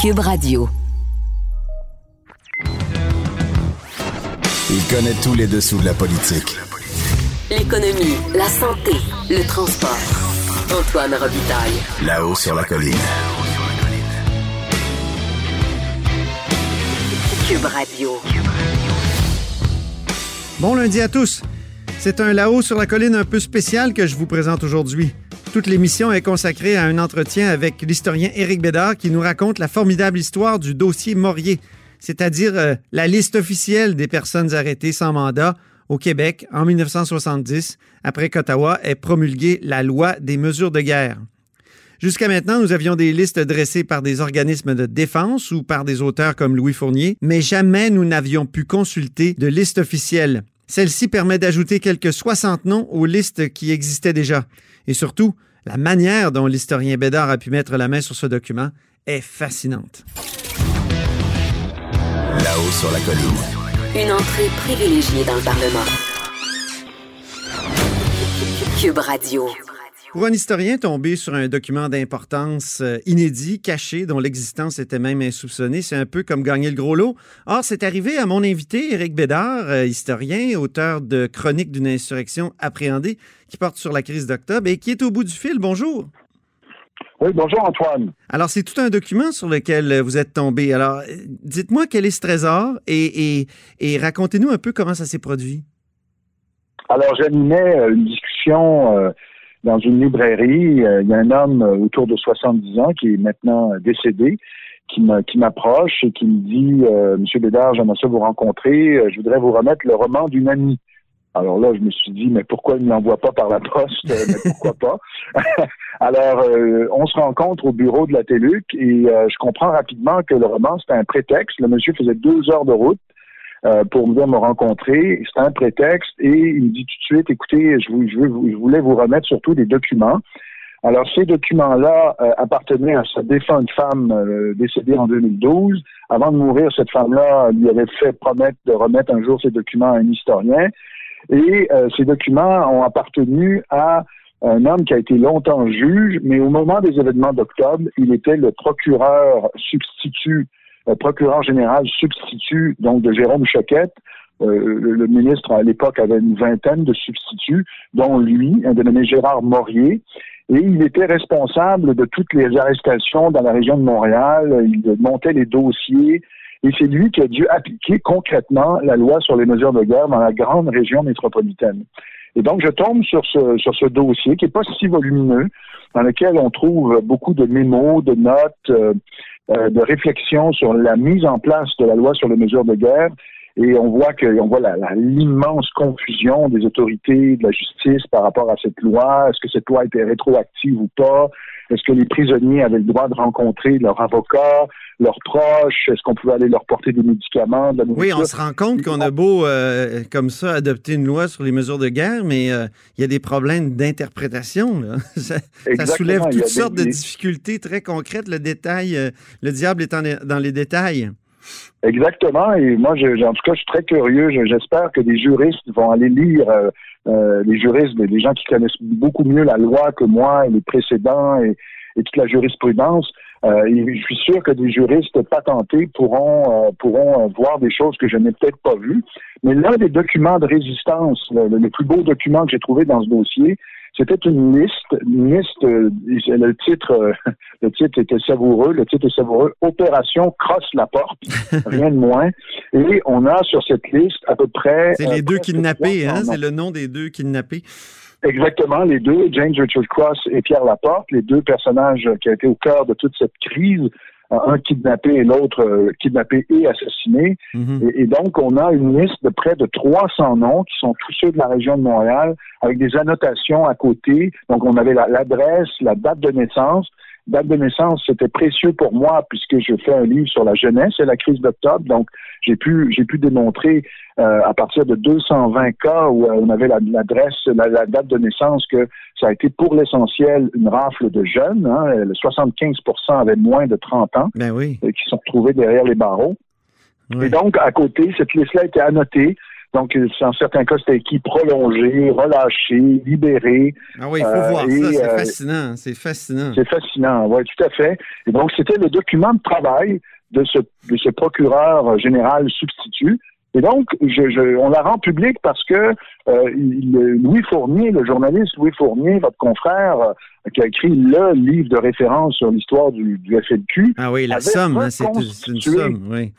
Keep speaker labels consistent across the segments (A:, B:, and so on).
A: Cube Radio.
B: Il connaît tous les dessous de la politique.
A: L'économie, la santé, le transport. Antoine Robitaille.
B: Là-haut sur la colline.
A: Cube Radio.
C: Bon lundi à tous. C'est un là-haut sur la colline un peu spécial que je vous présente aujourd'hui. Toute l'émission est consacrée à un entretien avec l'historien Éric Bédard qui nous raconte la formidable histoire du dossier Morier, c'est-à-dire euh, la liste officielle des personnes arrêtées sans mandat au Québec en 1970, après qu'Ottawa ait promulgué la loi des mesures de guerre. Jusqu'à maintenant, nous avions des listes dressées par des organismes de défense ou par des auteurs comme Louis Fournier, mais jamais nous n'avions pu consulter de liste officielle. Celle-ci permet d'ajouter quelques 60 noms aux listes qui existaient déjà. Et surtout, la manière dont l'historien Bédard a pu mettre la main sur ce document est fascinante.
B: Là-haut sur la colline.
A: Une entrée privilégiée dans le Parlement. Cube Radio.
C: Pour un historien tombé sur un document d'importance euh, inédit, caché, dont l'existence était même insoupçonnée, c'est un peu comme gagner le gros lot. Or, c'est arrivé à mon invité, Éric Bédard, euh, historien, auteur de Chronique d'une insurrection appréhendée, qui porte sur la crise d'octobre et qui est au bout du fil. Bonjour.
D: Oui, bonjour Antoine.
C: Alors, c'est tout un document sur lequel vous êtes tombé. Alors, euh, dites-moi quel est ce trésor et, et, et racontez-nous un peu comment ça s'est produit.
D: Alors, j'animais une discussion euh, dans une librairie. Euh, il y a un homme euh, autour de 70 ans qui est maintenant décédé qui m'approche et qui me dit euh, Monsieur Bédard, j'aimerais ça vous rencontrer. Euh, Je voudrais vous remettre le roman d'une amie. Alors là, je me suis dit, mais pourquoi il ne l'envoie pas par la poste? Euh, mais pourquoi pas? Alors, euh, on se rencontre au bureau de la TELUC et euh, je comprends rapidement que le roman, c'était un prétexte. Le monsieur faisait deux heures de route euh, pour venir me rencontrer. C'était un prétexte et il me dit tout de suite, écoutez, je, voulais vous remettre surtout des documents. Alors, ces documents-là euh, appartenaient à sa défunte femme euh, décédée en 2012. Avant de mourir, cette femme-là lui avait fait promettre de remettre un jour ces documents à un historien. Et ces documents ont appartenu à un homme qui a été longtemps juge, mais au moment des événements d'octobre, il était le procureur substitut, procureur général substitut donc de Jérôme Choquette. Euh, le, ministre à l'époque avait une vingtaine de substituts, dont lui, un dénommé Gérard Morier, et il était responsable de toutes les arrestations dans la région de Montréal. Il montait les dossiers. Et c'est lui qui a dû appliquer concrètement la loi sur les mesures de guerre dans la grande région métropolitaine. Et donc, je tombe sur ce, sur ce dossier qui n'est pas si volumineux, dans lequel on trouve beaucoup de mémos, de notes, euh, euh, de réflexions sur la mise en place de la loi sur les mesures de guerre. Et on voit que on voit l'immense confusion des autorités de la justice par rapport à cette loi. Est-ce que cette loi était rétroactive ou pas? Est-ce que les prisonniers avaient le droit de rencontrer leur avocat, leurs proches? Est-ce qu'on pouvait aller leur porter des médicaments, de la
C: Oui, on se rend compte qu'on a beau, euh, comme ça, adopter une loi sur les mesures de guerre, mais euh, il y a des problèmes d'interprétation. Ça, soulève toutes
D: des-
C: sortes de difficultés très concrètes. Le détail, euh, le diable est en- dans les détails.
D: Exactement. Et moi, je, en tout cas, je suis très curieux. Je- J'espère que des juristes vont aller lire, euh, euh, les juristes, les gens qui connaissent beaucoup mieux la loi que moi et les précédents et, et toute la jurisprudence. Euh, et je suis sûr que des juristes patentés pourront euh, pourront euh, voir des choses que je n'ai peut-être pas vues. Mais l'un des documents de résistance, le, le plus beau document que j'ai trouvé dans ce dossier, c'était une liste, une liste. le titre, le titre était savoureux. Le titre est savoureux. Opération crosse la porte, rien de moins. Et on a sur cette liste à peu près.
C: C'est les deux kidnappés,
D: 300
C: hein? C'est le nom des deux kidnappés.
D: Exactement, les deux, James Richard Cross et Pierre Laporte, les deux personnages qui ont été au cœur de toute cette crise, euh, un kidnappé et l'autre euh, kidnappé et assassiné.
C: Mhm.
D: Et, et donc, on a une liste de près de 300 noms qui sont tous ceux de la région de Montréal, avec des annotations à côté. Donc, on avait la- l'adresse, la, date de naissance. Date de naissance, c'était précieux pour moi puisque je fais un livre sur la jeunesse et la crise d'octobre. Donc, j'ai pu, j'ai pu démontrer euh, à partir de 220 cas où euh, on avait la- l'adresse, la, la date de naissance, que ça a été pour l'essentiel une rafle de jeunes. Hein, le 75% avaient moins de 30 ans
C: Ben oui.
D: euh, qui sont retrouvés derrière les barreaux.
C: Oui.
D: Et donc, à côté, cette liste-là était annotée Donc, en certains cas, c'était écrit prolongé, relâché, libéré.
C: Ah oui, il faut voir ça. C'est fascinant. C'est fascinant.
D: C'est fascinant, oui, tout à fait. Et donc, c'était le document de travail de ce, de ce procureur général substitut et donc, je, on la rend publique parce que euh, Louis Fournier, le journaliste Louis Fournier, votre confrère, euh, qui a écrit le livre de référence sur l'histoire du, du, FLQ.
C: Ah oui, la somme, hein, c'est une somme, oui.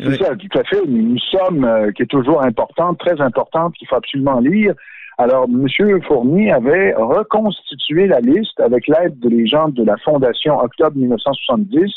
D: C'est ça, tout à fait, une, somme euh, qui est toujours importante, très importante, qu'il faut absolument lire. Alors, M. Fournier avait reconstitué la liste avec l'aide des gens de la Fondation Octobre 1970.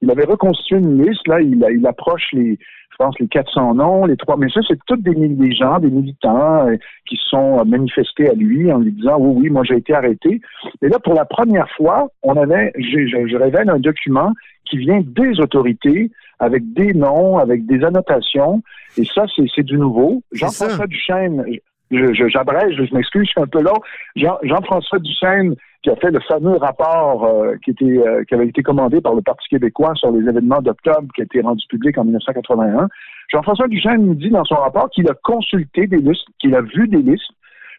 D: Il avait reconstitué une liste, là, il, approche les, je pense, les 400 noms, les trois. Mais ça, c'est tous des, gens, des militants euh, qui sont euh, manifestés à lui en lui disant oui, oui, moi j'ai été arrêté. Et là, pour la première fois, on avait, je, révèle un document qui vient des autorités avec des noms, avec des annotations. Et ça, c'est du nouveau. Jean-François Duchesne, j'abrège, je, je m'excuse, je suis un peu long. Jean-François Duchesne qui a fait le fameux rapport euh, qui, était, euh, qui avait été commandé par le Parti québécois sur les événements d'octobre qui a été rendu public en 1981. Jean-François Duchesne nous dit dans son rapport qu'il a consulté des listes, qu'il a vu des listes,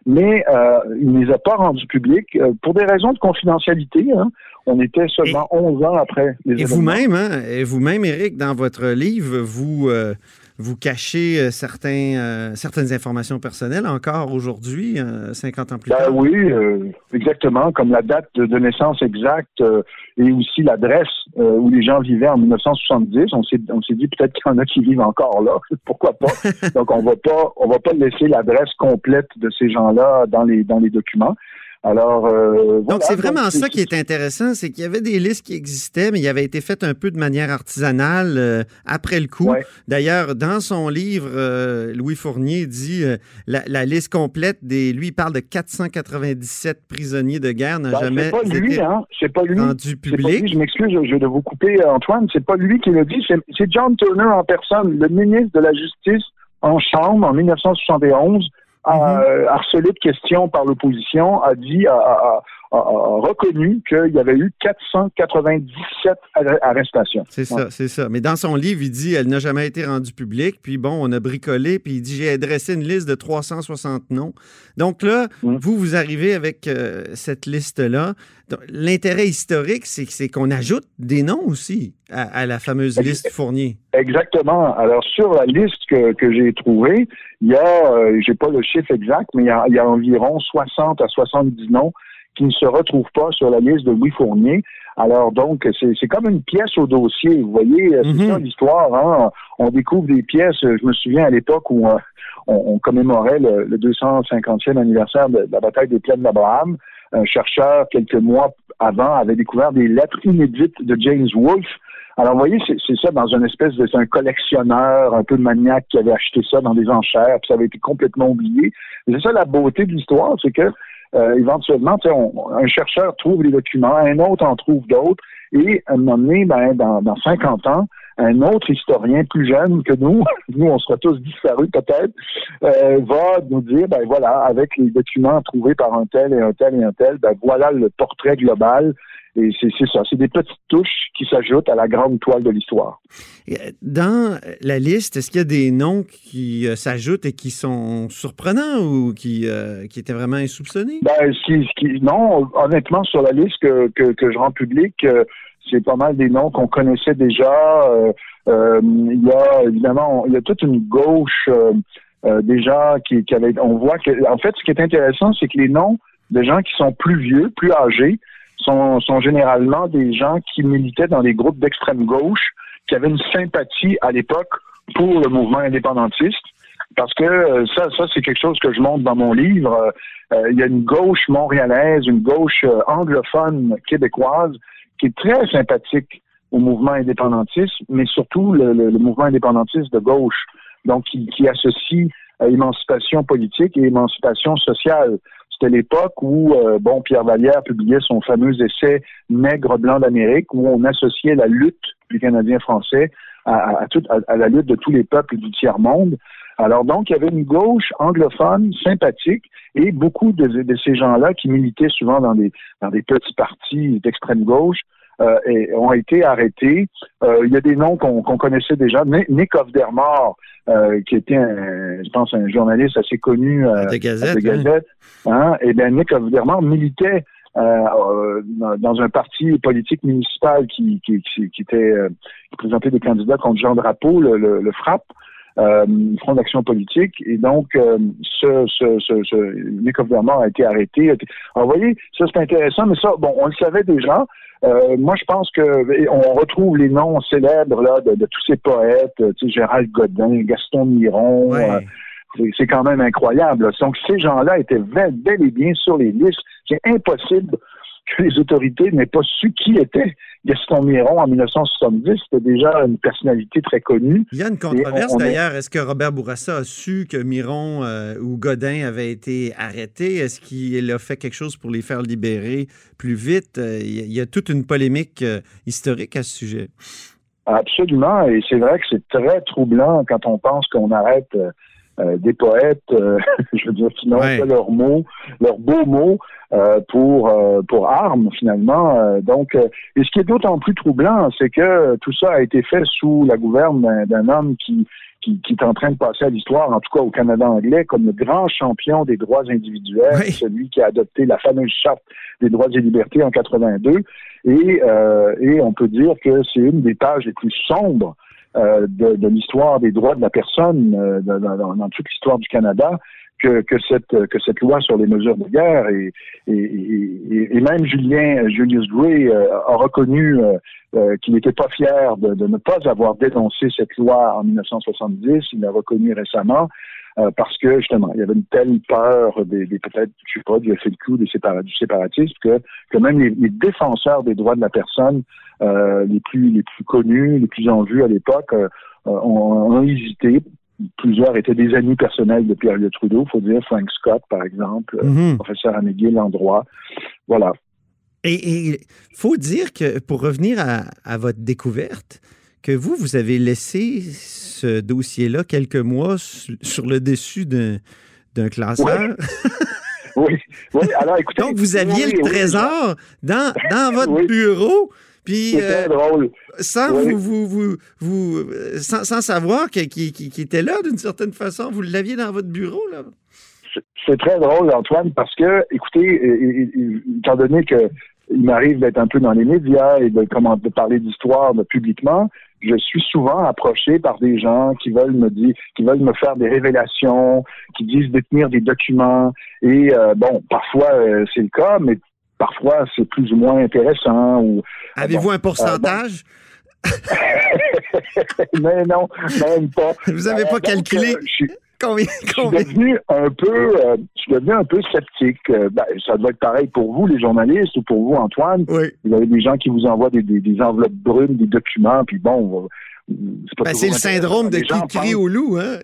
D: mais euh, il ne les a pas rendues publiques pour des raisons de confidentialité. Hein. On était seulement 11 ans après
C: les et Vous-même, hein, et vous-même, Éric, dans votre livre, vous vous cachez euh, certains, euh, certaines informations personnelles encore aujourd'hui, 50 euh, ans plus
D: ben
C: tard?
D: Oui, exactement, comme la date de, naissance exacte et aussi l'adresse où les gens vivaient en 1970. On s'est, on s'est dit peut-être qu'il y en a qui vivent encore là, pourquoi pas. Donc on va pas, on va pas laisser l'adresse complète de ces gens-là dans les dans les documents. Alors,
C: euh, donc c'est vraiment ça qui est intéressant, c'est qu'il y avait des listes qui existaient, mais il avait été fait un peu de manière artisanale euh, après le coup. D'ailleurs, dans son livre, euh, Louis Fournier dit la, liste complète des, lui il parle de 497 prisonniers de guerre n'a ben, jamais
D: pas lui, hein? c'est pas lui.
C: rendu public.
D: Je m'excuse, je vais vous couper, Antoine. C'est pas lui qui le dit, c'est John Turner en personne, le ministre de la Justice en chambre en 1971 euh, harcelé de questions par l'opposition, a dit, a, reconnu qu'il y avait eu 497 arrestations.
C: C'est ça, c'est ça. Mais dans son livre, il dit elle n'a jamais été rendue publique. Puis bon, on a bricolé. Puis il dit j'ai adressé une liste de 360 noms. Donc là, mm. vous, vous arrivez avec euh, cette liste-là. L'intérêt historique, c'est qu'on ajoute des noms aussi à, la fameuse liste Fournier.
D: Exactement. Alors, sur la liste que, que j'ai trouvée, il y a, euh, j'ai pas le chiffre exact, mais il y a, il y a environ 60 à 70 noms qui ne se retrouvent pas sur la liste de Louis Fournier. Alors donc, c'est comme une pièce au dossier. Vous voyez, c'est mhm. ça l'histoire. Hein? On découvre des pièces. Je me souviens à l'époque où euh, on, commémorait le, 250e anniversaire de, la bataille des plaines d'Abraham. Un chercheur, quelques mois avant, avait découvert des lettres inédites de James Wolfe. Alors, vous voyez, c'est ça dans une espèce de... C'est un collectionneur un peu maniaque qui avait acheté ça dans des enchères, puis ça avait été complètement oublié. C'est ça la beauté de l'histoire, c'est que euh, éventuellement, un chercheur trouve les documents, un autre en trouve d'autres, et à un moment donné, ben, dans, dans 50 ans, un autre historien plus jeune que nous, nous on sera tous disparus peut-être, euh, va nous dire, ben voilà, avec les documents trouvés par un tel et un tel et un tel, ben voilà le portrait global et c'est ça, c'est des petites touches qui s'ajoutent à la grande toile de l'histoire.
C: Dans la liste, est-ce qu'il y a des noms qui euh, s'ajoutent et qui sont surprenants ou qui, euh, qui étaient vraiment insoupçonnés?
D: Ben, non, honnêtement, sur la liste que, que, je rends publique, euh, c'est pas mal des noms qu'on connaissait déjà. il y a évidemment, il y a toute une gauche déjà qui, qui avait. On voit que, en fait, ce qui est intéressant, c'est que les noms de gens qui sont plus vieux, plus âgés, sont, sont généralement des gens qui militaient dans des groupes d'extrême gauche, qui avaient une sympathie à l'époque pour le mouvement indépendantiste. Parce que euh, ça, ça c'est quelque chose que je montre dans mon livre. Euh, il y a une gauche montréalaise, une gauche euh, anglophone québécoise qui est très sympathique au mouvement indépendantiste, mais surtout le, mouvement indépendantiste de gauche, donc qui, qui associe émancipation politique et émancipation sociale. C'était l'époque où, euh, bon, Pierre Vallière publiait son fameux essai Nègre blanc d'Amérique, où on associait la lutte du Canadien français à, la lutte de tous les peuples du tiers-monde. Alors donc, il y avait une gauche anglophone sympathique et beaucoup de, ces gens-là qui militaient souvent dans des petits partis d'extrême gauche et, ont été arrêtés. il y a des noms qu'on connaissait déjà. Nick Ofdermore, qui était, un, je pense, un journaliste assez connu
C: à de Gazette.
D: Gazette hein? Et bien, Nick Ofdermore militait euh, dans un parti politique municipal qui, qui, qui, était euh, qui présentait des candidats contre Jean Drapeau, le, le, le FRAP, euh, Front d'action politique. Et donc, euh, ce, ce, ce, ce Nick a été arrêté. Alors, vous voyez, ça c'est intéressant, mais ça, bon, on le savait déjà. Euh, moi, je pense que on retrouve les noms célèbres là de, de tous ces poètes, tu sais, Gérald Godin, Gaston Miron. c'est quand même incroyable. Donc, ces gens-là étaient bel et bien sur les listes. C'est impossible que les autorités n'aient pas su qui était Gaston Miron en 1970. C'était déjà une personnalité très connue.
C: Il y a une controverse d'ailleurs. Est... ce que Robert Bourassa a su que Miron euh, ou Godin avaient été arrêtés? Est-ce qu'il a fait quelque chose pour les faire libérer plus vite? Euh, il y a toute une polémique euh, historique à ce sujet.
D: Absolument. Et c'est vrai que c'est très troublant quand on pense qu'on arrête euh, des poètes, euh, je veux dire, qui n'ont pas leurs mots, leurs beaux mots euh, pour pour armes finalement. donc, et ce qui est d'autant plus troublant, c'est que tout ça a été fait sous la gouverne d'un homme qui, qui, qui est en train de passer à l'histoire, en tout cas au Canada anglais, comme le grand champion des droits individuels, celui qui a adopté la fameuse charte des droits et libertés en 82. Et, et on peut dire que c'est une des pages les plus sombres euh, de, de l'histoire des droits de la personne euh, dans, dans, toute l'histoire du Canada que, que, cette, que cette loi sur les mesures de guerre et, et, et, même Julien Julius Gray euh, a reconnu qu'il n'était pas fier de, de, ne pas avoir dénoncé cette loi en 1970. Il l'a reconnu récemment. parce que justement, il y avait une telle peur des, des peut-être, je sais pas, du FLQ, des du séparatisme, que, que même les, les, défenseurs des droits de la personne euh, les plus les plus connus, les plus en vue à l'époque, euh, euh, ont, ont, hésité. Plusieurs étaient des amis personnels de Pierre Trudeau, il faut dire Frank Scott, par exemple, mhm. professeur à McGill en droit. Voilà.
C: Et il faut dire que, pour revenir à, à, votre découverte, que vous, vous avez laissé ce dossier-là quelques mois sur le dessus d'un classeur.
D: Oui. oui. alors écoutez.
C: Donc, vous aviez le trésor dans, dans votre bureau. Puis, euh, sans vous, vous, vous, sans, savoir qu'il qui, était là d'une certaine façon, vous l'aviez dans votre bureau là.
D: C'est très drôle, Antoine, parce que, écoutez, étant donné que il m'arrive d'être un peu dans les médias et de, comment, de parler d'histoire publiquement, je suis souvent approché par des gens qui veulent me dire, qui veulent me faire des révélations, qui disent détenir des documents. Et euh, bon, parfois euh, c'est le cas, mais parfois c'est plus ou moins intéressant. Ou
C: avez-vous un pourcentage?
D: Mais non, même pas.
C: Vous n'avez pas calculé?
D: Combien, combien? Je suis devenu un peu, euh, je suis devenu un peu sceptique. Euh, ben, ça doit être pareil pour vous, les journalistes, ou pour vous, Antoine.
C: Oui.
D: Vous avez des gens qui vous envoient des, des, des enveloppes brunes, des documents, puis bon,
C: c'est ben, le syndrome de qui crie au loup. Hein?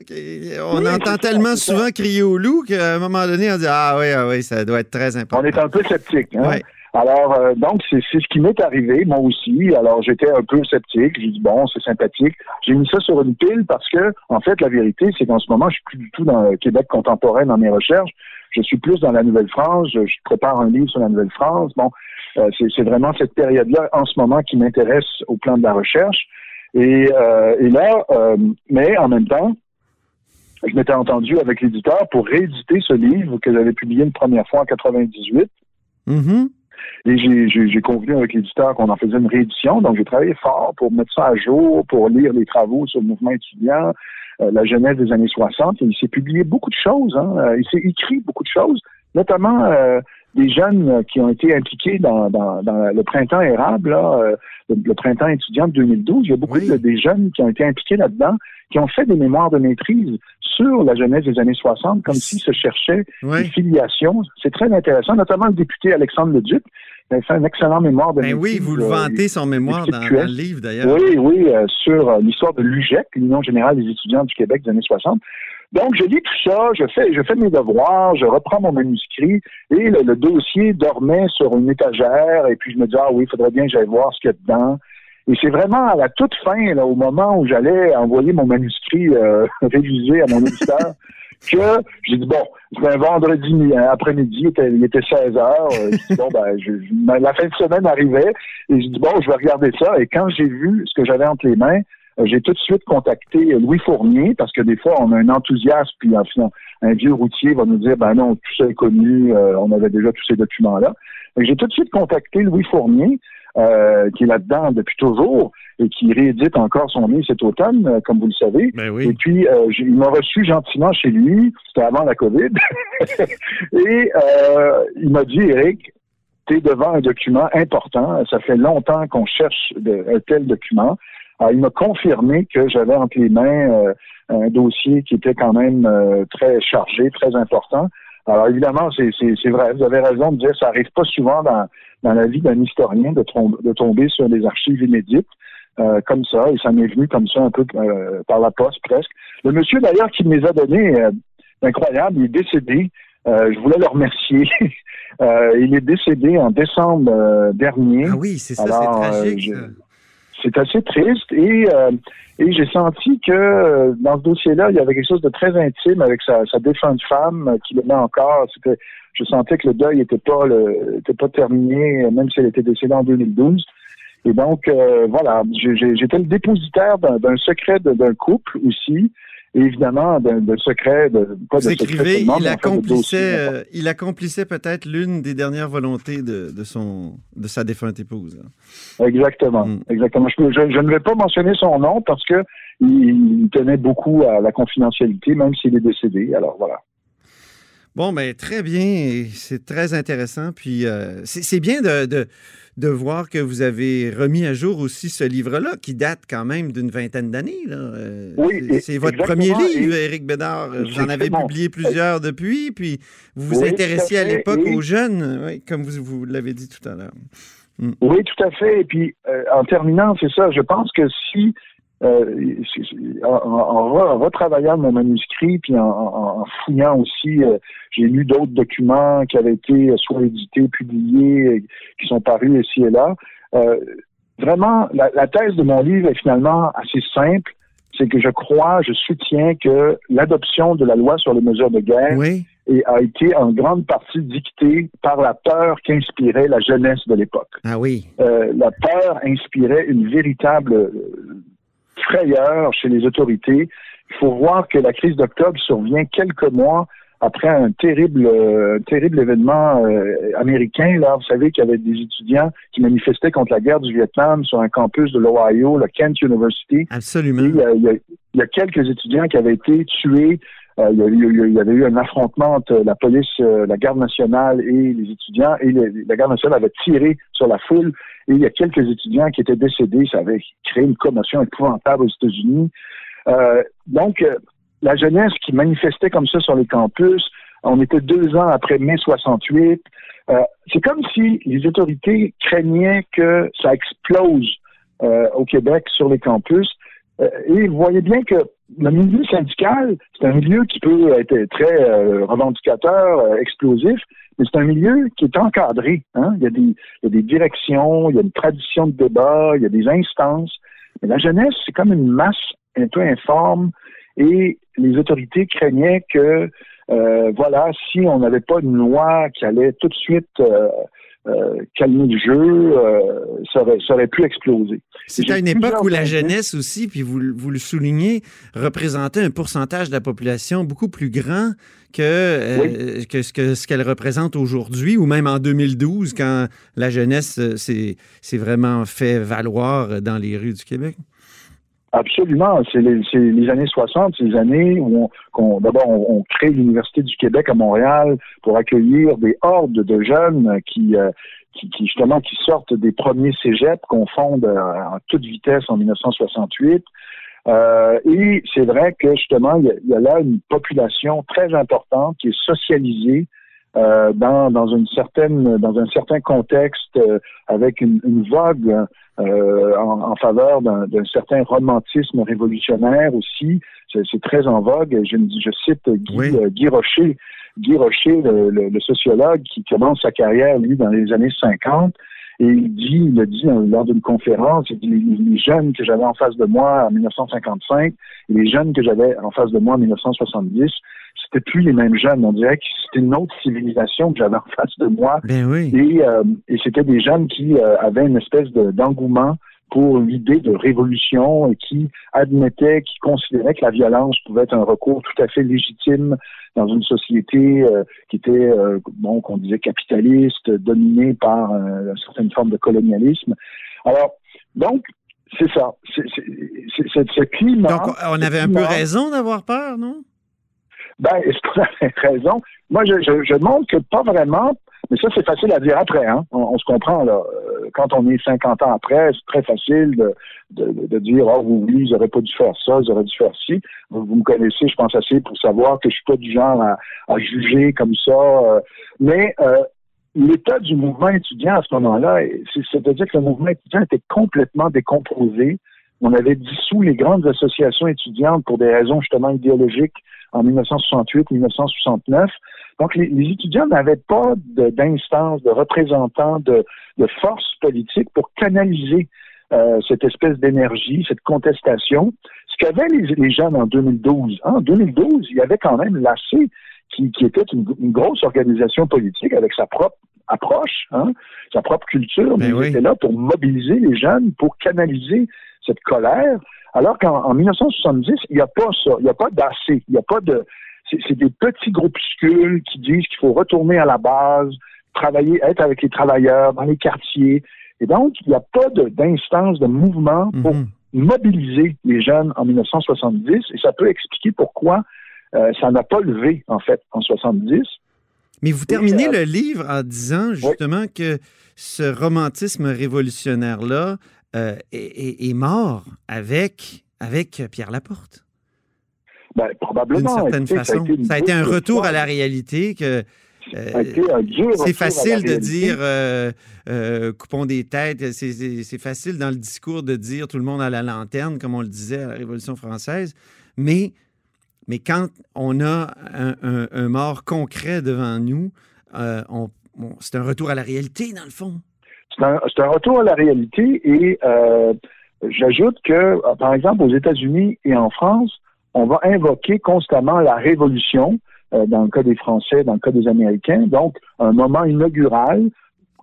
C: On entend tellement souvent crier au loup qu'à un moment donné, on dit Ah oui, ah oui, ça doit être très important.
D: On est un peu sceptique. Hein? Alors, euh, donc, c'est ce qui m'est arrivé, moi aussi. Alors, j'étais un peu sceptique. J'ai dit, bon, c'est sympathique. J'ai mis ça sur une pile parce que, en fait, la vérité, c'est qu'en ce moment, je suis plus du tout dans le Québec contemporain dans mes recherches. Je suis plus dans la Nouvelle-France. Je, prépare un livre sur la Nouvelle-France. Bon, euh, c'est vraiment cette période-là, en ce moment, qui m'intéresse au plan de la recherche. Et, euh, et là, mais en même temps, je m'étais entendu avec l'éditeur pour rééditer ce livre que j'avais publié une première fois en 98.
C: Mm
D: et j'ai convenu avec l'éditeur qu'on en faisait une réédition. Donc, j'ai travaillé fort pour mettre ça à jour, pour lire les travaux sur le mouvement étudiant, euh, la jeunesse des années 60. Et il s'est publié beaucoup de choses. Hein. Euh, il s'est écrit beaucoup de choses, notamment euh, des jeunes qui ont été impliqués dans, dans, dans le printemps érable, là, le, printemps étudiant de 2012. Il y a beaucoup de, des jeunes qui ont été impliqués là-dedans, qui ont fait des mémoires de maîtrise sur la jeunesse des années 60, comme s'ils se cherchaient des filiations. C'est très intéressant, notamment le député Alexandre Leduc, qui a fait un excellent mémoire de
C: ben. Oui, vous le vantez, son mémoire, dans, le livre, d'ailleurs.
D: Oui, oui, euh, sur euh, l'histoire de l'UGEC, l'Union générale des étudiants du Québec des années 60. Donc, je lis tout ça, je fais, je fais mes devoirs, je reprends mon manuscrit et le, dossier dormait sur une étagère et puis je me dis, ah oui, il faudrait bien que j'aille voir ce qu'il y a dedans. Et c'est vraiment à la toute fin, là, au moment où j'allais envoyer mon manuscrit euh, révisé à mon éditeur, que j'ai dit, bon, c'était un vendredi après-midi, il était, il était 16 heures. Euh, dit, bon, ben, je, la fin de semaine arrivait et j'ai dit, bon, je vais regarder ça. Et quand j'ai vu ce que j'avais entre les mains, euh, j'ai tout de suite contacté Louis Fournier parce que des fois, on a un enthousiasme, puis en un vieux routier va nous dire, ben non, tout ça est connu, euh, on avait déjà tous ces documents-là. J'ai tout de suite contacté Louis Fournier, euh, qui est là-dedans depuis toujours et qui réédite encore son livre cet automne, euh, comme vous le savez.
C: Ben oui.
D: Et puis, euh, il m'a reçu gentiment chez lui, c'était avant la COVID, et euh, il m'a dit, Eric, tu es devant un document important, ça fait longtemps qu'on cherche de, un tel document. Alors, il m'a confirmé que j'avais entre les mains un dossier qui était quand même très chargé, très important. Alors évidemment, c'est vrai, vous avez raison de dire ça arrive pas souvent dans, dans la vie d'un historien de, de, tomber sur des archives inédites euh, comme ça, et ça m'est venu comme ça un peu euh, par la poste presque. Le monsieur d'ailleurs qui me les a donnés, euh, incroyable, il est décédé. je voulais le remercier. il est décédé en décembre dernier.
C: Ah oui, c'est ça, c'est tragique
D: c'est assez triste et, euh, et j'ai senti que euh, dans ce dossier-là, il y avait quelque chose de très intime avec sa, sa défunte femme euh, qui l'aimait encore. C'était, je sentais que le deuil n'était pas pas terminé, même si elle était décédée en 2012. Et donc, voilà, j'étais le dépositaire d'un secret d'un couple aussi évidemment d'un secret de
C: pas Vous de écrivez, il, accomplissait, euh, il accomplissait peut-être l'une des dernières volontés de, de, son de sa défunte épouse.
D: Exactement, mm. exactement. Je, ne vais pas mentionner son nom parce que il, tenait beaucoup à la confidentialité, même s'il est décédé. Alors voilà.
C: Bon, ben très bien, c'est très intéressant. Puis euh, c'est bien de de voir que vous avez remis à jour aussi ce livre-là, qui date quand même d'une vingtaine d'années.
D: Euh, oui,
C: c'est votre premier livre, Éric Bédard. Vous en avez publié plusieurs depuis, puis vous vous intéressiez à, l'époque aux jeunes, comme vous, vous l'avez dit tout à l'heure.
D: Mm. Oui, tout à fait. Et puis, euh, en terminant, c'est ça, je pense que si euh, en, retravaillant mon manuscrit, puis en, fouillant aussi, euh, j'ai lu d'autres documents qui avaient été soit édités, publiés, qui sont parus ici et là. Euh, vraiment, la, thèse de mon livre est finalement assez simple. C'est que je crois, je soutiens que l'adoption de la loi sur les mesures de guerre a été en grande partie dictée par la peur qu'inspirait la jeunesse de l'époque.
C: Ah oui.
D: la peur inspirait une véritable frayeur chez les autorités. Il faut voir que la crise d'octobre survient quelques mois après un terrible, euh, terrible événement euh, américain. Là, vous savez qu'il y avait des étudiants qui manifestaient contre la guerre du Vietnam sur un campus de l'Ohio, le Kent University.
C: Absolument.
D: il, y a, quelques étudiants qui avaient été tués. Euh, il, y avait eu un affrontement entre la police, la garde nationale et les étudiants, et la garde nationale avait tiré sur la foule. Et il y a quelques étudiants qui étaient décédés. Ça avait créé une commotion épouvantable aux États-Unis. Euh, donc, euh, la jeunesse qui manifestait comme ça sur les campus, on était deux ans après mai 68. Euh, c'est comme si les autorités craignaient que ça explose au Québec sur les campus. et vous voyez bien que le milieu syndical, c'est un milieu qui peut être très revendicateur, explosif, mais c'est un milieu qui est encadré. Hein? Il, y a des, il y a des directions, il y a une tradition de débat, il y a des instances. Mais la jeunesse, c'est comme une masse un peu informe et les autorités craignaient que, euh, voilà, si on n'avait pas une loi qui allait tout de suite euh, euh, calmer le jeu, ça aurait, ça, aurait, pu exploser.
C: C'est à une époque où la jeunesse aussi, puis vous, vous le soulignez, représentait un pourcentage de la population beaucoup plus grand que, que ce qu'elle représente aujourd'hui, ou même en 2012, quand la jeunesse s'est vraiment fait valoir dans les rues du Québec.
D: Absolument. C'est les, années 60, ces années où on, d'abord on, crée l'Université du Québec à Montréal pour accueillir des hordes de jeunes qui, euh, qui, justement qui sortent des premiers cégeps qu'on fonde euh, en toute vitesse en 1968. Euh, et c'est vrai que justement, il y, a, là une population très importante qui est socialisée euh, dans, dans une certaine dans un certain contexte avec une, une vogue euh, en, faveur d'un certain romantisme révolutionnaire aussi. C'est très en vogue. Je, je cite Guy, euh, Guy Rocher, Guy Rocher, le, sociologue qui commence sa carrière, lui, dans les années 50. Et il dit, il a dit euh, lors d'une conférence, il dit les, jeunes que j'avais en face de moi en 1955 et les jeunes que j'avais en face de moi en 1970, c'était plus les mêmes jeunes. On dirait que c'était une autre civilisation que j'avais en face de moi.
C: Ben oui.
D: Et, euh, et c'était des jeunes qui euh, avaient une espèce d'engouement pour l'idée de révolution et qui admettaient, qui considéraient que la violence pouvait être un recours tout à fait légitime dans une société euh, qui était, euh, bon, qu'on disait capitaliste, dominée par euh, une certaine forme de colonialisme. Alors, donc, c'est ça. C'est ce climat.
C: Donc, on avait un peu raison d'avoir peur, non?
D: Ben, est-ce qu'on avait raison? Moi, je, je, je montre que pas vraiment, mais ça, c'est facile à dire après. Hein? On, se comprend, là. Quand on est 50 ans après, c'est très facile de, de, dire Oh, vous, oui, ils n'auraient pas dû faire ça, ils auraient dû faire ci. Vous, me connaissez, je pense assez pour savoir que je suis pas du genre à, à juger comme ça. Euh. mais euh, l'état du mouvement étudiant à ce moment-là, c'est-à-dire que le mouvement étudiant était complètement décomposé. On avait dissous les grandes associations étudiantes pour des raisons justement idéologiques en 1968-1969. Donc, les, étudiants n'avaient pas d'instance, de, représentants, de, de force politique pour canaliser euh, cette espèce d'énergie, cette contestation. Ce qu'avaient les, les, jeunes en 2012. Hein, en 2012, il y avait quand même l'AC qui, qui était une, grosse organisation politique avec sa propre approche, hein, sa propre culture, mais, ben il était là pour mobiliser les jeunes, pour canaliser cette colère. Alors qu'en 1970, il n'y a pas ça, il n'y a pas d'AC, il n'y a pas de, c'est des petits groupuscules qui disent qu'il faut retourner à la base, travailler, être avec les travailleurs dans les quartiers. Et donc, il n'y a pas d'instance, de, mouvement pour mhm. mobiliser les jeunes en 1970. Et ça peut expliquer pourquoi euh, ça n'a pas levé, en fait, en 70.
C: Mais vous terminez euh, le livre en disant justement que ce romantisme révolutionnaire-là euh, est, mort avec, avec Pierre Laporte.
D: Ben, probablement.
C: D'une certaine façon. Ça a été, un retour à la réalité que. Euh, c'est facile de dire euh, euh, coupons des têtes. C'est facile dans le discours de dire tout le monde à la lanterne, comme on le disait à la Révolution française. Mais, mais quand on a un, mort concret devant nous, c'est un retour à la réalité, dans le fond.
D: C'est un, un, retour à la réalité et j'ajoute que, par exemple, aux États-Unis et en France, on va invoquer constamment la révolution, euh, dans le cas des Français, dans le cas des Américains, donc un moment inaugural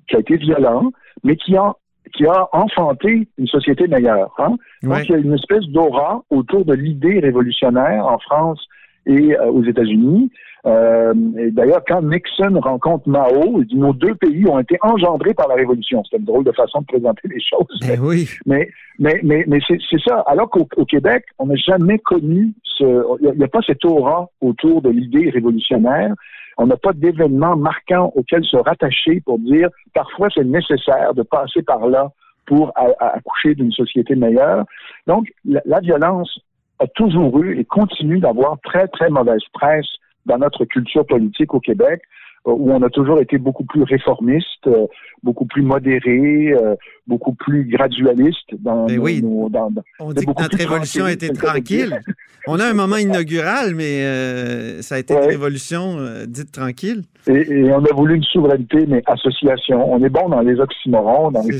D: qui a été violent, mais qui a qui a enfanté une société meilleure. Hein? Donc, il y a une espèce d'aura autour de l'idée révolutionnaire en France et euh, aux États-Unis. Euh, D'ailleurs, quand Nixon rencontre Mao, il dit nos deux pays ont été engendrés par la Révolution. C'est une drôle de façon de présenter les choses.
C: Ben oui.
D: Mais, mais, mais, mais c'est ça. Alors qu'au Québec, on n'a jamais connu ce. Il n'y a, pas cette aura autour de l'idée révolutionnaire. On n'a pas d'événement marquant auquel se rattacher pour dire parfois c'est nécessaire de passer par là pour accoucher d'une société meilleure. Donc, la, la violence a toujours eu et continue d'avoir très, très mauvaise presse dans notre culture politique au Québec, euh, où on a toujours été beaucoup plus réformiste, euh, beaucoup plus modéré, euh, beaucoup plus gradualiste dans,
C: mais oui. on dit que notre révolution a été tranquille. on a un moment inaugural, mais ça a été une révolution dite tranquille.
D: Et, on a voulu une souveraineté, mais association. On est bon dans les oxymorons, dans les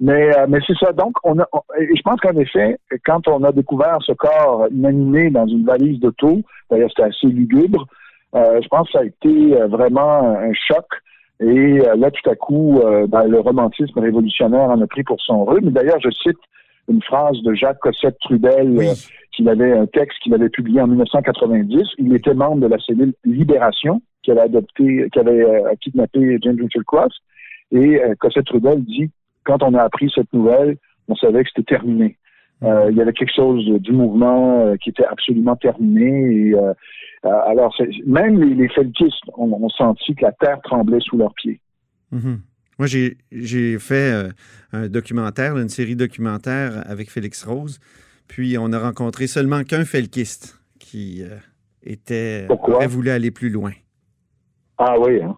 D: Mais, mais c'est ça. Donc, on a, et je pense qu'en effet, quand on a découvert ce corps inanimé dans une valise d'auto, d'ailleurs c'était assez lugubre, euh, je pense que ça a été euh, vraiment un choc. Et euh, là, tout à coup, ben, le romantisme révolutionnaire en a pris pour son rhume. D'ailleurs, je cite une phrase de Jacques Cossette-Trudel, qui avait un texte qu'il avait publié en 1990. Il était membre de la cellule Libération, qui avait adopté, qui avait kidnappé James Richard Cross. Et Cossette-Trudel dit, quand on a appris cette nouvelle, on savait que c'était terminé. il y avait quelque chose du mouvement qui était absolument terminé et euh, alors, même les, les felkistes ont, senti que la terre tremblait sous leurs pieds.
C: Mhm. Moi, j'ai fait euh, un documentaire, une série documentaire avec Félix Rose, puis on a rencontré seulement qu'un felkiste qui euh, était aurait voulu aller plus loin.
D: Ah oui, hein?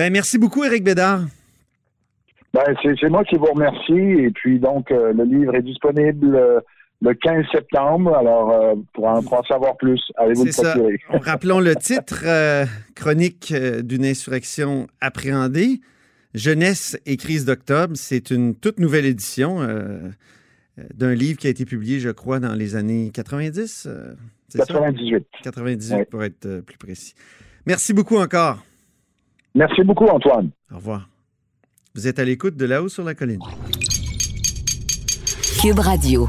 C: Ben, merci beaucoup, Éric Bédard.
D: Ben, c'est moi qui vous remercie. Et puis, donc, le livre est disponible le 15 septembre. Alors, euh, pour, en, pour en savoir plus, allez-vous le
C: ça.
D: procurer.
C: Rappelons le titre, euh, Chronique euh, d'une insurrection appréhendée. Jeunesse et crise d'octobre. C'est une toute nouvelle édition euh, euh, d'un livre qui a été publié, je crois, dans les années 90. euh, c'est ça?
D: 98.
C: 98
D: Ouais.
C: pour être euh, plus précis. Merci beaucoup encore.
D: Merci beaucoup, Antoine.
C: Au revoir. Vous êtes à l'écoute de là-haut sur la colline.
A: Cube Radio.